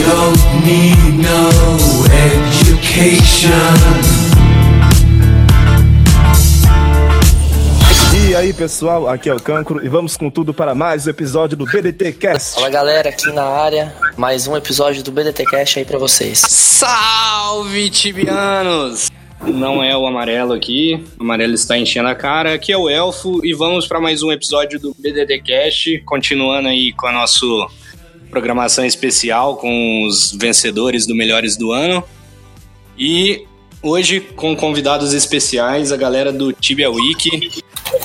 You don't need no education. E aí pessoal, aqui é o Cancro e vamos com tudo para mais um episódio do BDT Cast. Fala galera, aqui na área, mais um episódio do BDT Cast aí pra vocês. Salve, tibianos! Não é o amarelo aqui, o amarelo está enchendo a cara. Aqui é o Elfo e vamos para mais um episódio do BDT Cast, continuando aí com a nossa programação especial com os vencedores do Melhores do Ano. E hoje com convidados especiais, a galera do Tibia Week,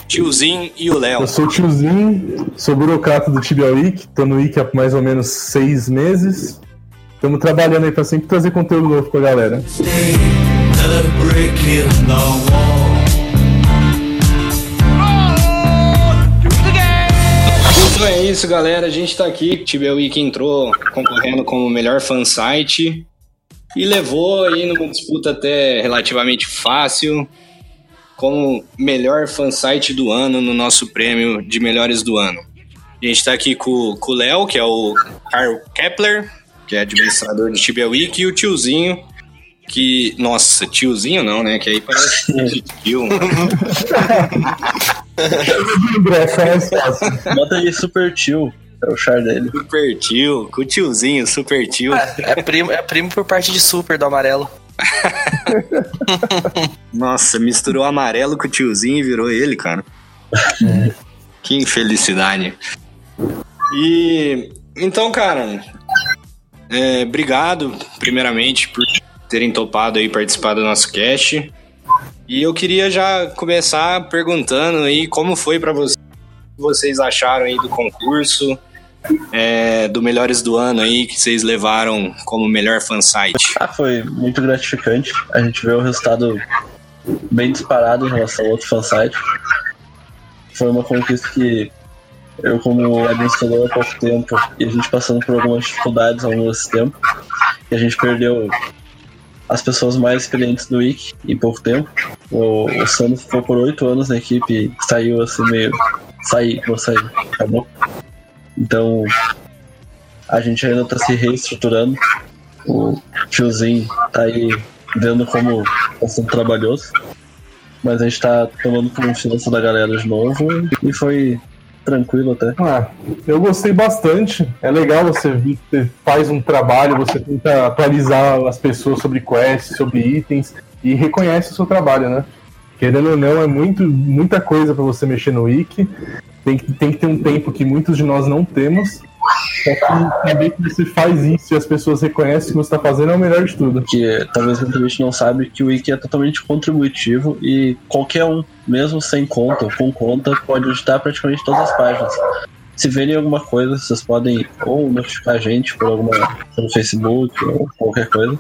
Tiozinho e o Léo. Eu sou o tiozinho, sou burocrata do Tibia Week, tô no Wiki há mais ou menos seis meses. Estamos trabalhando aí para sempre trazer conteúdo novo pra galera. Another isso, galera. A gente tá aqui. Tibia Week entrou concorrendo como melhor fansite e levou aí numa disputa até relativamente fácil como melhor fansite do ano no nosso prêmio de melhores do ano. A gente tá aqui com, com o Léo, que é o Carl Kepler, que é administrador do Tibia Week, e o tiozinho, que. Nossa, tiozinho não, né? Que aí parece tio. Bota aí Super Tio, é o char dele. Super tio, com o tiozinho, super tio. É primo, é primo por parte de super do amarelo. Nossa, misturou amarelo com o tiozinho e virou ele, cara. Que infelicidade. E então, cara, é, obrigado, primeiramente, por terem topado aí participar do nosso cast. E eu queria já começar perguntando aí como foi pra vocês, o que vocês acharam aí do concurso, é, do Melhores do Ano aí, que vocês levaram como melhor fansite. Ah, foi muito gratificante. A gente vê o resultado bem disparado em relação ao outro fansite. Foi uma conquista que eu, como administrador há pouco tempo, e a gente passando por algumas dificuldades ao longo desse tempo, e a gente perdeu as pessoas mais experientes do Wiki em pouco tempo. O, o Sano ficou por oito anos na equipe saiu assim meio. Saí, vou sair, acabou. Então a gente ainda tá se reestruturando. O tiozinho tá aí vendo como tá sendo trabalhoso. Mas a gente tá tomando confiança da galera de novo e foi tranquilo até. Ah, eu gostei bastante. É legal você você faz um trabalho, você tenta atualizar as pessoas sobre quests, sobre itens e reconhece o seu trabalho, né? Querendo ou não, é muito, muita coisa para você mexer no wiki. Tem que, tem que ter um tempo que muitos de nós não temos. Só que saber que você faz isso e as pessoas reconhecem que você está fazendo é o melhor de tudo. que talvez muita gente não sabe que o Wiki é totalmente contributivo e qualquer um, mesmo sem conta ou com conta, pode editar praticamente todas as páginas. Se verem alguma coisa, vocês podem ou notificar a gente por alguma pelo Facebook ou qualquer coisa,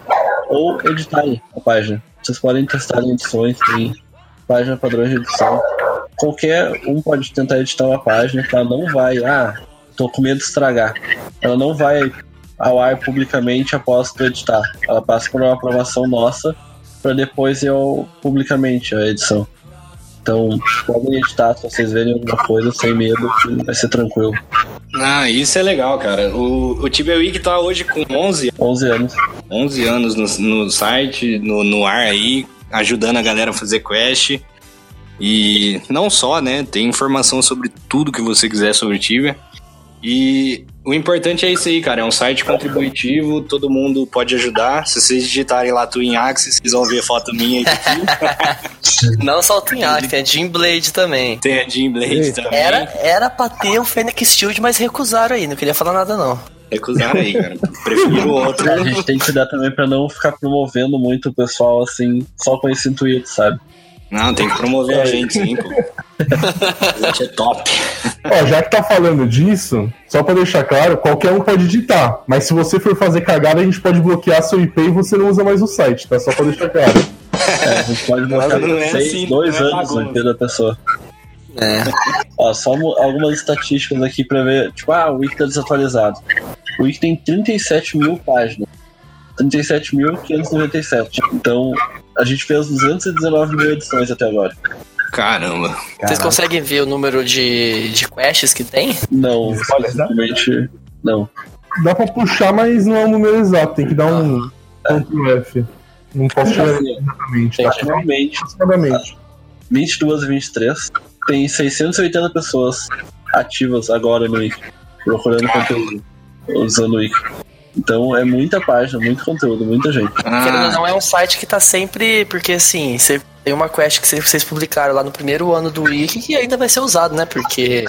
ou editarem a página. Vocês podem testar em edições, tem página padrão de edição. Qualquer um pode tentar editar uma página que ela não vai, ah, tô com medo de estragar. Ela não vai ao ar publicamente após tu editar. Ela passa por uma aprovação nossa para depois eu publicamente a edição. Então, podem editar se vocês verem alguma coisa sem medo, vai ser tranquilo. Ah, isso é legal, cara. O, o Tibia Week tá hoje com 11, 11 anos. 11 anos no, no site, no, no ar aí, ajudando a galera a fazer quest. E não só, né? Tem informação sobre tudo que você quiser sobre Tibia. E o importante é isso aí, cara. É um site contributivo, todo mundo pode ajudar. Se vocês digitarem lá Twin Axis, vocês vão ver foto minha e aqui. Não só o Tinhac, tem a Jean Blade também. Tem a Jean Blade também. Era, era pra ter o Fênix Shield, mas recusaram aí, não queria falar nada não. Recusaram aí, cara. Prefiro o outro. A gente tem que cuidar também pra não ficar promovendo muito o pessoal assim, só com esse intuito, sabe? Não, tem que promover a gente sim, pô. Presente é top. Ó, já que tá falando disso, só pra deixar claro, qualquer um pode editar. Mas se você for fazer cagada, a gente pode bloquear seu IP e você não usa mais o site, tá? Só pra deixar claro. É, a gente pode mostrar não é seis, assim, dois é anos no IP da pessoa. É. Ó, só algumas estatísticas aqui pra ver. Tipo, ah, o Wiki tá desatualizado. O Wiki tem 37 mil páginas. 37.597. Então, a gente fez 219 mil edições até agora. Caramba. Vocês conseguem ver o número de, de quests que tem? Não, simplesmente não. Dá pra puxar, mas não é um número exato, tem que dar um Ctrl F. Não posso tirar exatamente, tá? Atualmente, Aproximadamente. 22 e 23, tem 680 pessoas ativas agora no Wiki, procurando conteúdo, usando o Wiki. Então é muita página, muito conteúdo, muita gente. Ah, não, é um site que tá sempre. Porque assim, você tem uma quest que vocês publicaram lá no primeiro ano do Wiki que ainda vai ser usado, né? Porque.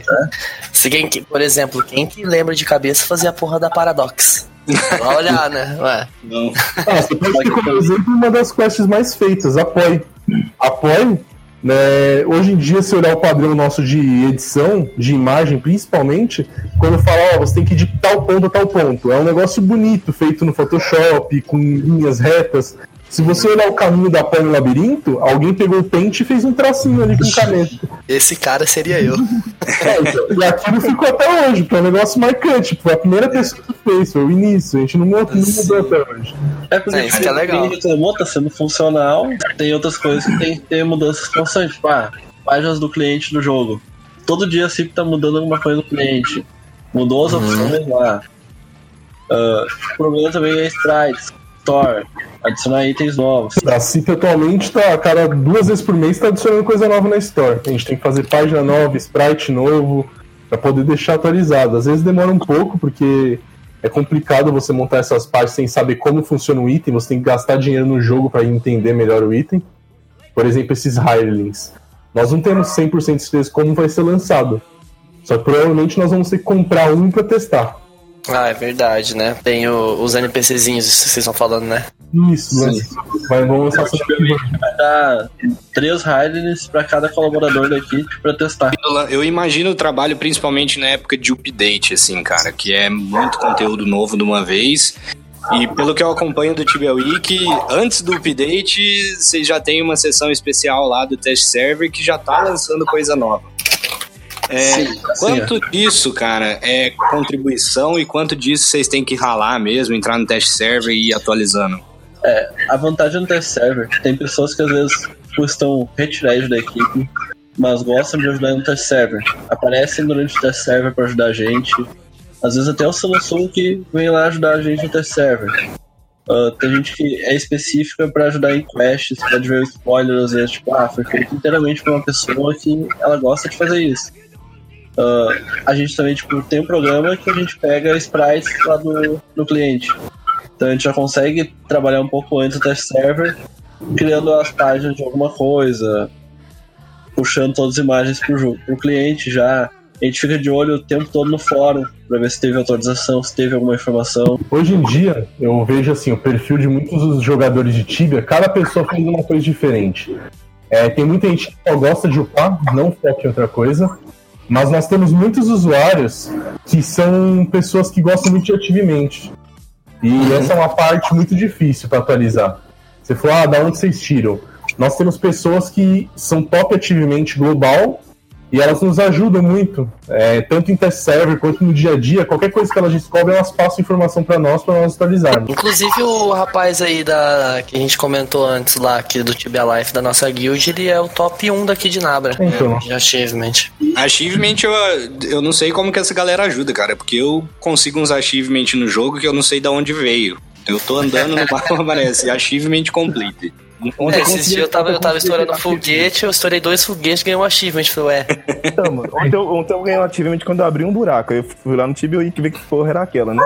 Se quem, que- por exemplo, quem que lembra de cabeça fazia a porra da Paradox? Vai olhar, né? Ué. não. Ah, você pode ter como exemplo uma das quests mais feitas, apoie. Apoie, né, hoje em dia, se olhar o padrão nosso de edição, de imagem principalmente, quando fala, ó, você tem que ir de tal ponto a tal ponto. É um negócio bonito, feito no Photoshop, com linhas retas. Se você olhar o caminho da Apoie no labirinto, alguém pegou o pente e fez um tracinho ali com caneta. Esse cara seria eu. É, então, e aquilo ficou até hoje, porque é um negócio marcante. Foi a primeira pessoa que fez, foi o início. A gente não mudou, não mudou até hoje. É porque É, isso que é legal. reclamou tá sendo funcional, tem outras coisas que tem que ter mudanças constantes. Tipo, ah, páginas do cliente do jogo. Todo dia sempre tá mudando alguma coisa no cliente. Mudou as opções lá. Ah, o problema também é sprites, store, adicionar itens novos. A CIP atualmente tá, a cada duas vezes por mês tá adicionando coisa nova na Store. A gente tem que fazer página nova, sprite novo, pra poder deixar atualizado. Às vezes demora um pouco, porque é complicado você montar essas páginas sem saber como funciona o item, você tem que gastar dinheiro no jogo para entender melhor o item. Por exemplo, esses hirelings. Nós não temos 100% de certeza como vai ser lançado. Só que provavelmente nós vamos ter que comprar um para testar. Ah, é verdade, né? Tem o- os NPCzinhos, vocês estão falando, né? Isso, vai, vamos lançar. Vai dar três hidings pra cada colaborador da equipe pra testar. Eu imagino o trabalho principalmente na época de update, assim, cara, que é muito conteúdo novo de uma vez. E pelo que eu acompanho do Tibia Wiki, antes do update, vocês já tem uma sessão especial lá do test server que já tá lançando coisa nova. É, Sim, quanto disso, cara, é contribuição e quanto disso vocês têm que ralar mesmo, entrar no test server e ir atualizando? A vantagem no test server, tem pessoas que às vezes estão retiradas da equipe, mas gostam de ajudar no test server. Aparecem durante o test server pra ajudar a gente. Às vezes até o Samsung que vem lá ajudar a gente no test server. Ah, tem gente que é específica pra ajudar em quests, pode ver o spoiler, às vezes, tipo, ah, foi feito inteiramente por uma pessoa que ela gosta de fazer isso. Ah, a gente também, tipo, tem um programa que a gente pega sprites lá do, do cliente. Então a gente já consegue trabalhar um pouco antes do test server, criando as páginas de alguma coisa, puxando todas as imagens jogo, pro cliente já. A gente fica de olho o tempo todo no fórum pra ver se teve atualização, se teve alguma informação. Hoje em dia, eu vejo assim, o perfil de muitos dos jogadores de Tibia, cada pessoa faz uma coisa diferente. É, tem muita gente que só gosta de upar, não foca em outra coisa. Mas nós temos muitos usuários que são pessoas que gostam muito de ativamente. E essa é uma parte muito difícil para atualizar. Você falou, ah, da onde vocês tiram? Nós temos pessoas que são top ativamente global e elas nos ajudam muito, é, tanto em test server quanto no dia a dia. Qualquer coisa que elas descobrem, elas passam informação para nós, para nós atualizarmos. Inclusive o rapaz aí da que a gente comentou antes lá, aqui do Tibia Life da nossa guild, ele é o top 1 daqui de Nabra. Então. De achievement. Achievement, eu, eu não sei como que essa galera ajuda, cara, porque eu consigo uns achievement no jogo que eu não sei de onde veio. Eu tô andando no mapa, aparece achievement complete. É, esses dias eu tava, eu tava estourando foguete, eu estourei dois foguetes e ganhei um achievement. Falei, ué, Então, mano, ontem, eu- ontem eu ganhei um achievement quando eu abri um buraco. Eu fui lá no Tibio e vi que porra era aquela, né?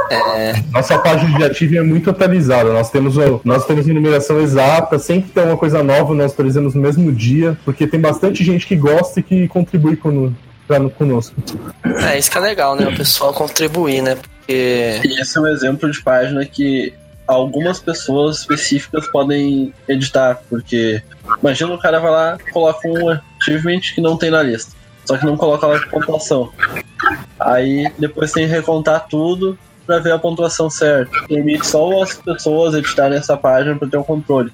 Nossa página de ativo é muito atualizada. Nós temos, o- nós temos a numeração exata, sempre tem uma coisa nova, nós atualizamos no mesmo dia, porque tem bastante gente que gosta e que contribui cono- pra- conosco. é isso que é legal, né? O pessoal contribuir, né? Porque. E esse é um exemplo de página que algumas pessoas específicas podem editar, porque imagina o cara vai lá e coloca um achievement que não tem na lista, só que não coloca lá a pontuação. Aí depois tem que recontar tudo pra ver a pontuação certa. Permite só as pessoas editarem essa página pra ter o controle.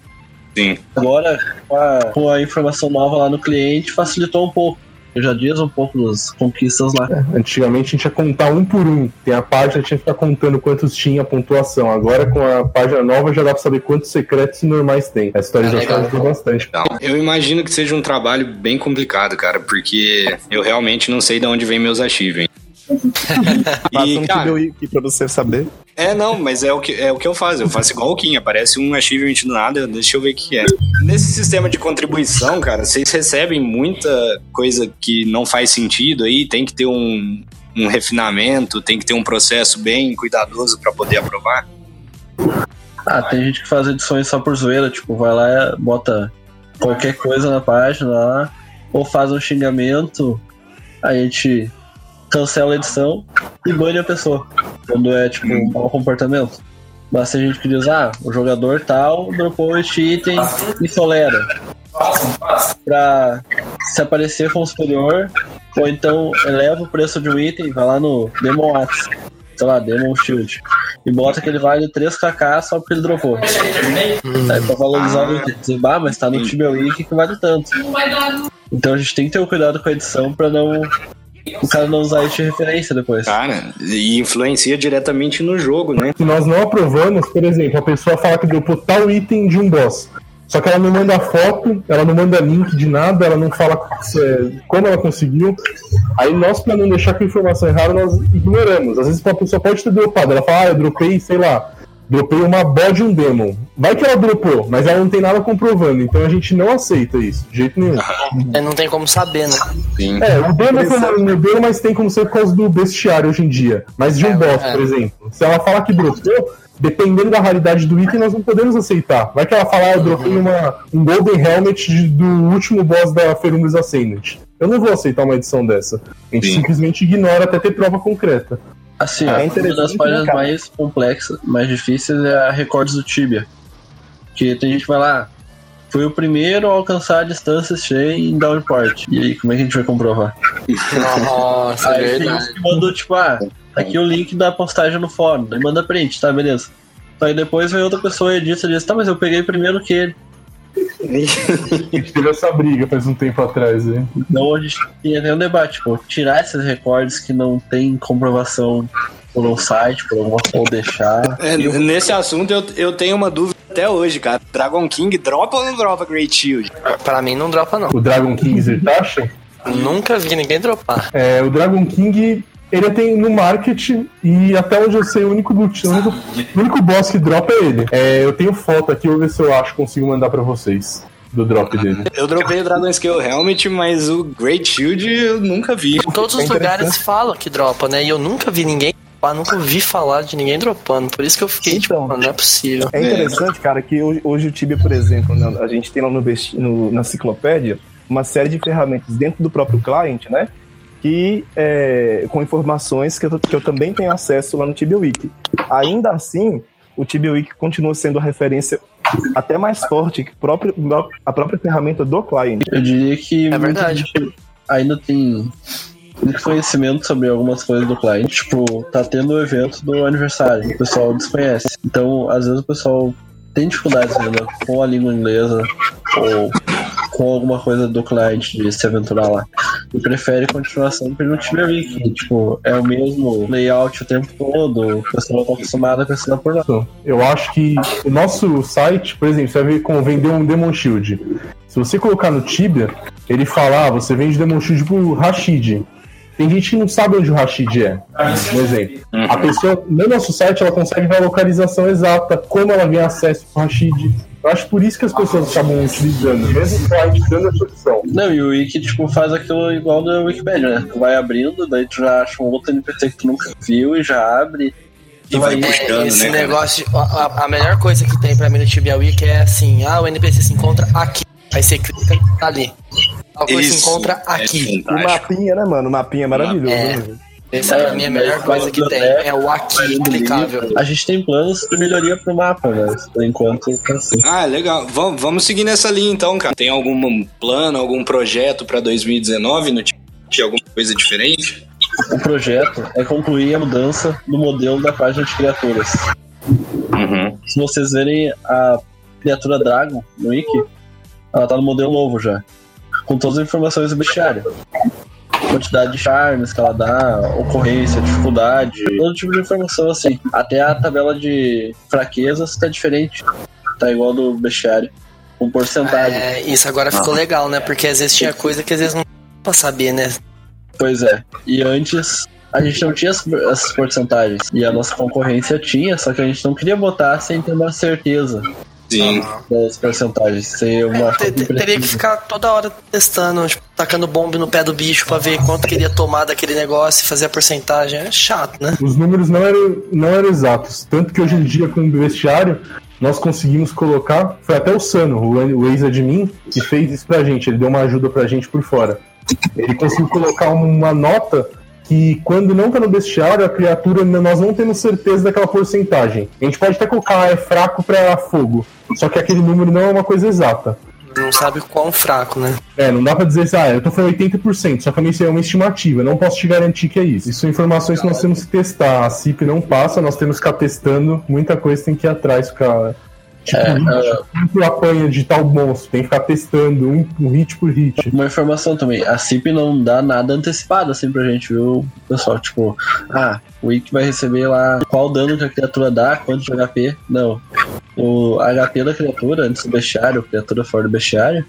Sim. Agora, com a, com a informação nova lá no cliente, facilitou um pouco. Eu já diz um pouco das conquistas lá. Antigamente a gente ia contar um por um. Tem a página, tinha que ficar contando quantos tinha a pontuação. Agora com a página nova já dá pra saber quantos secretos e normais tem. A história já legal. ajudou bastante. Então, eu imagino que seja um trabalho bem complicado, cara, porque eu realmente não sei de onde vem meus achievements. Passa E, um cara, Wiki pra você saber. É, não, mas é o que, é o que eu faço. Eu faço igual o Kim, aparece um achievement do nada, deixa eu ver o que é. Nesse sistema de contribuição, cara, vocês recebem muita coisa que não faz sentido aí, tem que ter um, um refinamento, tem que ter um processo bem cuidadoso pra poder aprovar. Ah, tem gente que faz edições só por zoeira, tipo, vai lá e bota qualquer coisa na página lá, ou faz um xingamento, aí a gente cancela a edição e bane a pessoa, quando é, tipo, um mau comportamento. Mas tem gente que diz, ah, o jogador tal dropou este item e tolera. Pra se aparecer como superior, ou então eleva o preço de um item, vai lá no Demon Axe, sei lá, Demon Shield, e bota que ele vale 3kk só porque ele dropou. Aí pra valorizar o item, dizer, bah, mas tá no Tibia Wiki que vale tanto. Então a gente tem que ter um cuidado com a edição pra não. O cara não usar isso de referência depois. Cara, e influencia diretamente no jogo, né? Se nós não aprovamos, por exemplo, a pessoa fala que dropou tal item de um boss. Só que ela não manda foto, ela não manda link de nada, ela não fala é, como ela conseguiu. Aí nós, pra não deixar com a informação errada, nós ignoramos. Às vezes a pessoa pode ter dropado, ela fala, ah, eu dropei, sei lá, dropei uma bode um demon. Vai que ela dropou, mas ela não tem nada comprovando, então a gente não aceita isso, de jeito nenhum. É, Não tem como saber, né? Sim. É, o demo foi um modelo, mas tem como ser por causa do bestiário hoje em dia. Mas de um É, boss, é. por exemplo. Se ela falar que dropou, dependendo da raridade do item, nós não podemos aceitar. Vai que ela falar, eu dropei uma, um Golden Helmet de- do último boss da Ferumbus Ascendant. Eu não vou aceitar uma edição dessa. A gente Sim. simplesmente ignora até ter prova concreta. Assim, É uma das páginas né, cara? mais complexas, mais difíceis é a Recordes do Tibia. Que tem gente que vai lá, foi o primeiro a alcançar a distância cheia em downport. E aí, como é que a gente vai comprovar? Nossa, é Aí tem verdade. mandou, tipo, ah, tá aqui o link da postagem no fórum, aí manda print, tá, beleza. Aí depois vem outra pessoa e edita e diz, tá, mas eu peguei primeiro que ele. A gente teve essa briga faz um tempo atrás, hein? Então a gente tinha até um debate, tipo, tirar esses recordes que não tem comprovação por um site, por alguma ou deixar. É, nesse assunto eu, eu tenho uma dúvida até hoje, cara. Dragon King dropa ou não dropa Great Shield? Pra mim não dropa, não. O Dragon King Zertacha, Nunca vi ninguém dropar. é, o Dragon King, ele tem no market e até onde eu sei, o único, loot- o único, o único boss que dropa é ele. É, eu tenho foto aqui, vou ver se eu acho, consigo mandar pra vocês. Do drop dele. Eu dropei o Dragon Scale Helmet, mas o Great Shield eu nunca vi. Em todos os É interessante. lugares falam que dropa, né? E eu nunca vi ninguém dropar, nunca ouvi falar de ninguém dropando. Por isso que eu fiquei, tipo, Então. mano, não é possível. É interessante, cara, que hoje, hoje o Tibia, por exemplo, né, a gente tem lá no, no- na enciclopédia uma série de ferramentas dentro do próprio cliente, né? Que é, com informações que eu, que eu também tenho acesso lá no Tibia Wiki. Ainda assim, o Tibia Wiki continua sendo a referência até mais forte que próprio- a própria ferramenta do cliente. Eu diria que É verdade. ainda tem muito conhecimento sobre algumas coisas do cliente. Tipo, tá tendo o evento do aniversário, o pessoal desconhece. Então, às vezes o pessoal tem dificuldades ainda com a língua inglesa ou com alguma coisa do cliente de se aventurar lá. E prefere continuar sempre no Tibia Wiki. Tipo, é o mesmo layout o tempo todo, o pessoal tá acostumado a pensar por lá. Eu acho que o nosso site, por exemplo, você vai ver como vender um Demon Shield. Se você colocar no Tibia, ele fala, ah, você vende Demon Shield pro Rashid. Tem gente que não sabe onde o Rashid é. Um exemplo. A pessoa, no nosso site, ela consegue ver a localização exata, como ela ganha acesso pro Rashid. Eu acho por isso que as pessoas acabam utilizando, mesmo o cliente dando essa opção. Não, e o Wiki, tipo, faz aquilo igual do Wikipedia, né? Tu vai abrindo, daí tu já acha um outro NPC que tu nunca viu e já abre. E vai Aí, puxando, Esse né? negócio, a, a- melhor coisa que tem pra mim no Tibia Wiki é assim, ah, o NPC se encontra aqui. Aí você clica e tá ali. Tal coisa se encontra é aqui. O fantástico. mapinha, né, mano? O mapinha é maravilhoso. É. né? Essa pra mim é a melhor coisa que tem. É o aqui clicável. A gente tem planos de melhoria pro mapa, mas por enquanto tá assim. Ah, legal. Vamos, vamos seguir nessa linha então, cara. Tem algum plano, algum projeto pra 2019 no time? Alguma coisa diferente? O projeto é concluir a mudança do modelo da página de criaturas. Uhum. Se vocês verem a criatura Dragon no Wiki, ela tá no modelo novo já. Com todas as informações do bestiário. Quantidade de charmes que ela dá, ocorrência, dificuldade, todo tipo de informação assim. Até a tabela de fraquezas tá diferente. Tá igual do bestiário. Com porcentagem. É, isso agora ficou legal, né? Porque às vezes tinha coisa que às vezes não dá pra saber, né? Pois é. E antes a gente não tinha as- essas porcentagens. E a nossa concorrência tinha, só que a gente não queria botar sem ter uma certeza Sim. das porcentagens. Ser uma É, te- te- teria que ficar toda hora testando, tipo, tacando bomba no pé do bicho pra ver quanto queria tomar daquele negócio e fazer a porcentagem. É chato, né? Os números não eram, não eram exatos. Tanto que hoje em dia, com o vestiário, nós conseguimos colocar. Foi até o Sano, o, o ex-admin, que fez isso pra gente. Ele deu uma ajuda pra gente por fora. Ele conseguiu colocar uma nota que, quando não tá no bestiário, a criatura, nós não temos certeza daquela porcentagem. A gente pode até colocar "Ah, é fraco pra fogo. Só que aquele número não é uma coisa exata. Não sabe quão fraco, né? É, não dá pra dizer assim, ah, eu tô falando 80%, só que a minha é uma estimativa, não posso te garantir que é isso. Isso são informações que nós temos que testar. A CIP não passa, nós temos que ficar testando, muita coisa tem que ir atrás, ficar. Tipo, É, hit, quanto apanha de tal monstro, tem que ficar testando um, um hit por hit. Uma informação também, a CIP não dá nada antecipado assim pra gente, viu, pessoal? Tipo, ah, o Wiki vai receber lá qual dano que a criatura dá, quanto de HP. Não. O HP da criatura, antes do bestiário, criatura fora do bestiário,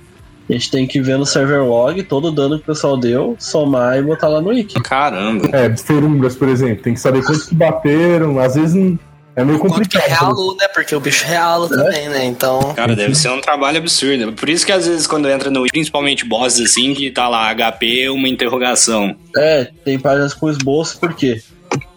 a gente tem que ver no server log todo o dano que o pessoal deu, somar e botar lá no Wiki. Caramba. É, ferumbras, por exemplo, tem que saber quantos que bateram, às vezes não- é meio que complicado. realou, né? Porque o bicho reala também, né? Então. Cara, deve ser um trabalho absurdo. Por isso que às vezes quando entra no principalmente bosses assim, que tá lá HP, uma interrogação. É, tem páginas com esboço, por quê?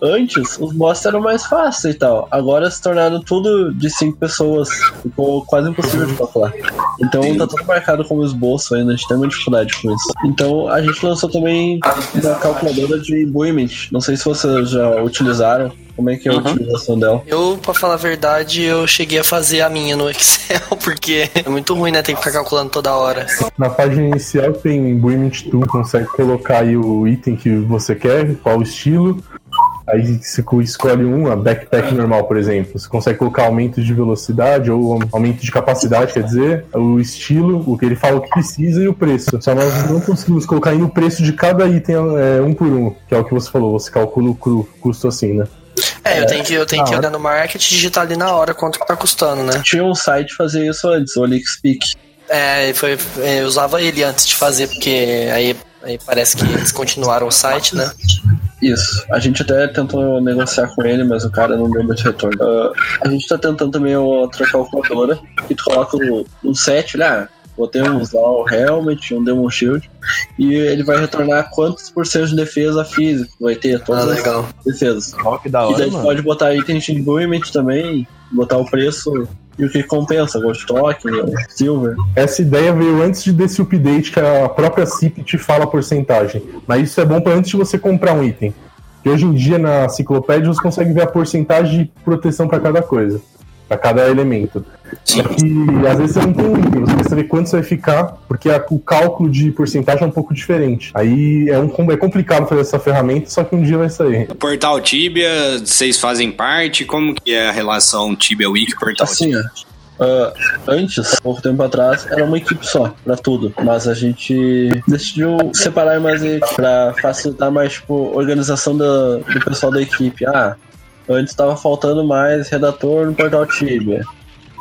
Antes, os bosses eram mais fáceis e tal. Agora se tornaram tudo de cinco pessoas. Ficou quase impossível de calcular. Então tá tudo marcado como esboço ainda. A gente tem uma dificuldade com isso. Então a gente lançou também uma calculadora de Buimint. Não sei se vocês já utilizaram. Como é que é a utilização dela? Eu, pra falar a verdade, eu cheguei a fazer a minha no Excel, porque é muito ruim, né? Tem que ficar calculando toda hora. Na página inicial tem o Imbuement Tool, consegue colocar aí o item que você quer, qual o estilo. Aí você escolhe um, a backpack normal, por exemplo. Você consegue colocar aumento de velocidade ou aumento de capacidade, quer dizer, o estilo, o que ele fala que precisa e o preço. Só nós não conseguimos colocar aí o preço de cada item é, um por um, que é o que você falou, você calcula o cru- custo assim, né? É, eu tenho que, eu tenho que olhar no market e digitar ali na hora quanto que tá custando, né? Tinha um site fazia isso antes, o OlixPeak. É, foi, é, eu usava ele antes de fazer, porque aí, aí parece que eles continuaram o site, né? Isso. A gente até tentou negociar com ele, mas o cara não deu muito retorno. Ah, a gente tá tentando também outra calculadora que tu coloca um, um set, olha, botei um usar o helmet, um Demon Shield, e ele vai retornar quantos por cento de defesa física vai ter, Ah, todas as legal. defesas. Ó, que da E daí hora, tu mano. pode botar itens de Buimit também, botar o preço e o que compensa, Ghost Token, Silver. Essa ideia veio antes de desse update que a própria CIP te fala a porcentagem. Mas isso é bom para antes de você comprar um item. Porque hoje em dia na enciclopédia você consegue ver a porcentagem de proteção para cada coisa, para cada elemento. Só que às vezes você não tem um item, você precisa saber quanto você vai ficar, porque a- o cálculo de porcentagem é um pouco diferente. Aí é, um, é complicado fazer essa ferramenta, só que um dia vai sair. O Portal Tibia, vocês fazem parte? Como que é a relação Tibia Wiki Portal Assim, Tibia? ó. ah, antes, pouco tempo atrás, era uma equipe só pra tudo. Mas a gente decidiu separar mais pra facilitar mais, tipo, organização da- do pessoal da equipe. Ah, antes tava faltando mais redator no portal Tibia.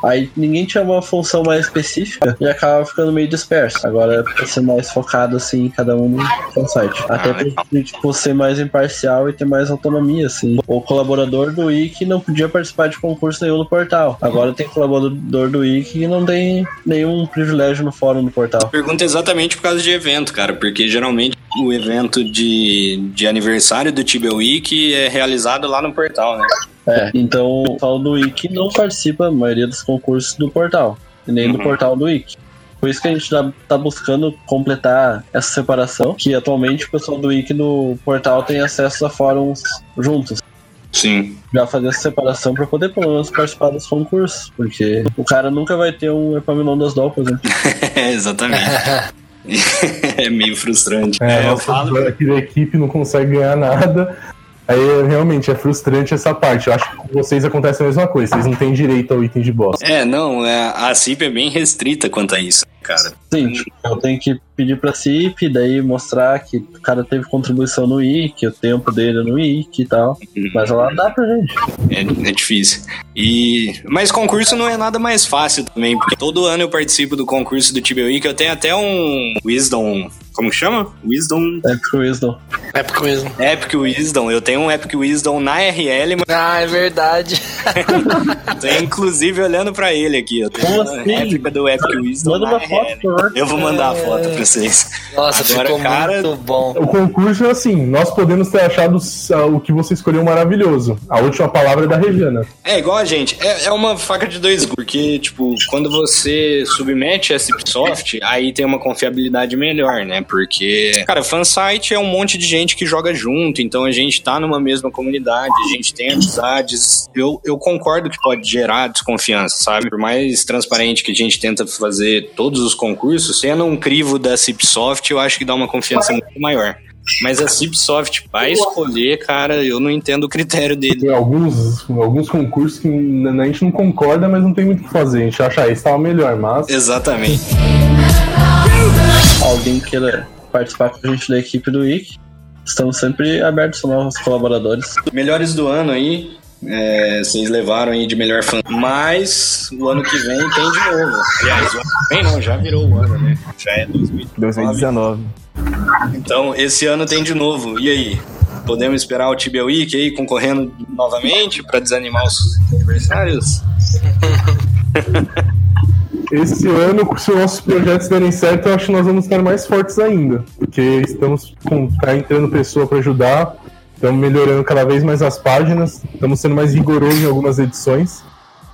Aí ninguém tinha uma função mais específica e acaba ficando meio disperso. Agora é pra ser mais focado assim, cada um no site. Até pra legal. gente tipo, ser mais imparcial e ter mais autonomia, assim. O colaborador do Wiki não podia participar de concurso nenhum no portal. Agora tem colaborador do Wiki que não tem nenhum privilégio no fórum do portal. Pergunta exatamente por causa de evento, cara, porque geralmente o evento de, de aniversário do Tibia Wiki é realizado lá no portal, né? É, então o pessoal do Wiki não participa, a maioria dos concursos do portal. E nem do Uhum. portal do Wiki. Por isso que a gente tá, tá buscando completar essa separação, que atualmente o pessoal do Wiki no portal tem acesso a fóruns juntos. Sim. Já fazer essa separação pra poder pelo menos participar dos concursos, porque o cara nunca vai ter um Epaminondas Doll, por exemplo. É, exatamente. é meio frustrante. É, eu nossa, falo. da equipe não consegue ganhar nada. Aí realmente é frustrante essa parte. Eu acho que com vocês acontece a mesma coisa. Vocês não têm direito ao item de boss. É, não, é, a CIP é bem restrita quanto a isso, cara. Sim, tipo, eu tenho que pedir pra CIP, daí mostrar que o cara teve contribuição no Wiki, o tempo dele no Wiki e tal. Mas lá dá pra gente. É, é difícil. E mas concurso não é nada mais fácil também, porque todo ano eu participo do concurso do Tibia Week, eu tenho até um Wisdom, como chama? Wisdom Epic Wisdom. É porque mesmo. Epic Wisdom. Eu tenho um Epic Wisdom na RL, mas Ah, é verdade. tô inclusive olhando pra ele aqui. Eu tenho Como uma assim? réplica do Epic Wisdom Manda na uma foto, RL. favor. Eu vou mandar a foto pra vocês. Nossa, Agora, ficou cara- muito bom. O concurso é assim: nós podemos ter achado o que você escolheu maravilhoso. A última palavra é da Regina. É igual a gente, é, é uma faca de dois gumes, porque, tipo, quando você submete a Cipsoft, aí tem uma confiabilidade melhor, né? Porque, cara, fansite é um monte de gente que joga junto, então a gente tá numa mesma comunidade, a gente tem amizades. Eu, eu concordo que pode gerar desconfiança, sabe? Por mais transparente que a gente tenta fazer todos os concursos, sendo um crivo da Cipsoft, eu acho que dá uma confiança muito maior. Mas a Cipsoft vai escolher, cara, eu não entendo o critério dele. Tem alguns, alguns concursos que a gente não concorda, mas não tem muito o que fazer. A gente acha, ah, esse tava melhor, mas. Exatamente. Alguém queira participar com a gente da equipe do Wiki. Estamos sempre abertos a novos colaboradores. Melhores do ano aí. é, vocês levaram aí de melhor fã. Mas o ano que vem tem de novo. Aliás, o ano que vem não, já virou o ano, né? Já é 2019. 2019. Então, esse ano tem de novo. E aí? Podemos esperar o Tibia Week aí concorrendo novamente para desanimar os adversários? Esse ano, se os nossos projetos derem certo, eu acho que nós vamos estar mais fortes ainda. Porque estamos com, tá entrando pessoa para ajudar, estamos melhorando cada vez mais as páginas, estamos sendo mais rigorosos em algumas edições.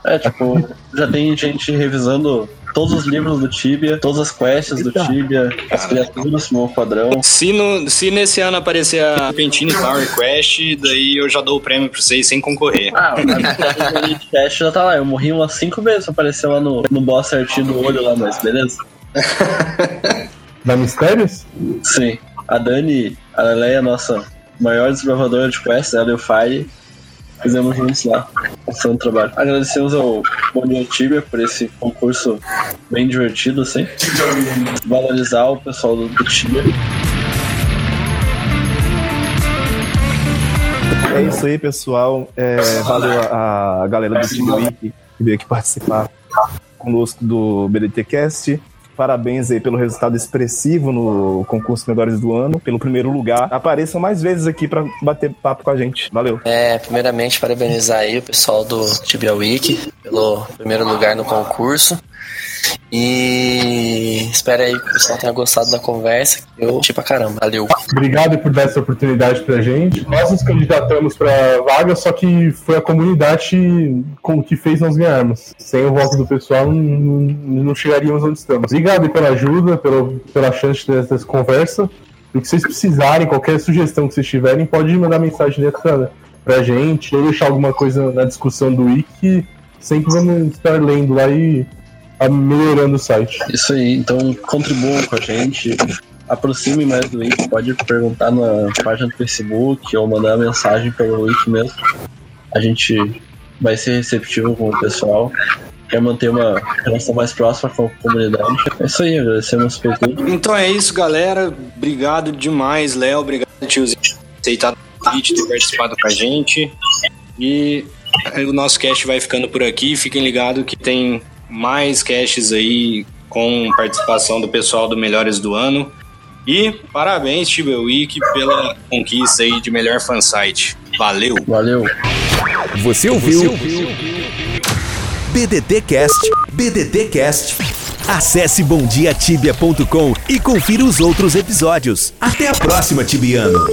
É, tipo, já tem gente revisando todos os livros do Tibia, todas as quests do Tibia, as criaturas no quadrão. Se, no, se nesse ano aparecer a Pentine Tower Quest, daí eu já dou o prêmio pra vocês sem concorrer. Ah, a Elite Cash já tá lá. Eu morri umas 5 vezes, apareceu lá no, no boss certinho do olho lá, mas beleza? Da Mistérios? Sim. A Dani, a Leleia, nossa maior desbravadora de quests, ela e o Fire, fizemos juntos lá, passando trabalho. Agradecemos ao Dia Tibia por esse concurso bem divertido, assim. Valorizar o pessoal do, do Tibia. É isso aí, pessoal. É, valeu a, a galera do Time Week que veio aqui participar conosco do BDT Cast. Parabéns aí pelo resultado expressivo no concurso Melhores do Ano, pelo primeiro lugar. Apareçam mais vezes aqui pra bater papo com a gente. Valeu. É, primeiramente, parabenizar aí o pessoal do Tibia Week pelo primeiro lugar no concurso. E espero aí que o pessoal tenha gostado da conversa. Eu tipo pra caramba. Valeu. Obrigado por dar essa oportunidade pra gente. Nós nos candidatamos pra vaga, só que foi a comunidade com que fez nós ganharmos. Sem o voto do pessoal, não, não chegaríamos onde estamos. Obrigado pela ajuda, pela, pela chance dessa conversa. E o que vocês precisarem, qualquer sugestão que vocês tiverem, pode mandar mensagem dentro pra, pra gente, ou deixar alguma coisa na discussão do Wiki. Sempre vamos estar lendo lá e ah, melhorando o site. Isso aí, então contribuam com a gente. Aproxime mais do Wiki, pode perguntar na página do Facebook ou mandar mensagem pelo Wiki mesmo. A gente vai ser receptivo com o pessoal. Quer manter uma relação mais próxima com a comunidade. É isso aí, agradecemos por tudo. Então é isso, galera. Obrigado demais, Léo. Obrigado, tiozinho, por ter aceitado o convite, ter participado com a gente. E o nosso cast vai ficando por aqui. Fiquem ligados que tem mais casts aí com participação do pessoal do Melhores do Ano. E parabéns, Tibia Week, pela conquista aí de melhor fansite. Valeu! Valeu! Você ouviu? BDT Cast, BDT Cast. Acesse bomdiatibia.com e confira os outros episódios. Até a próxima, Tibiano.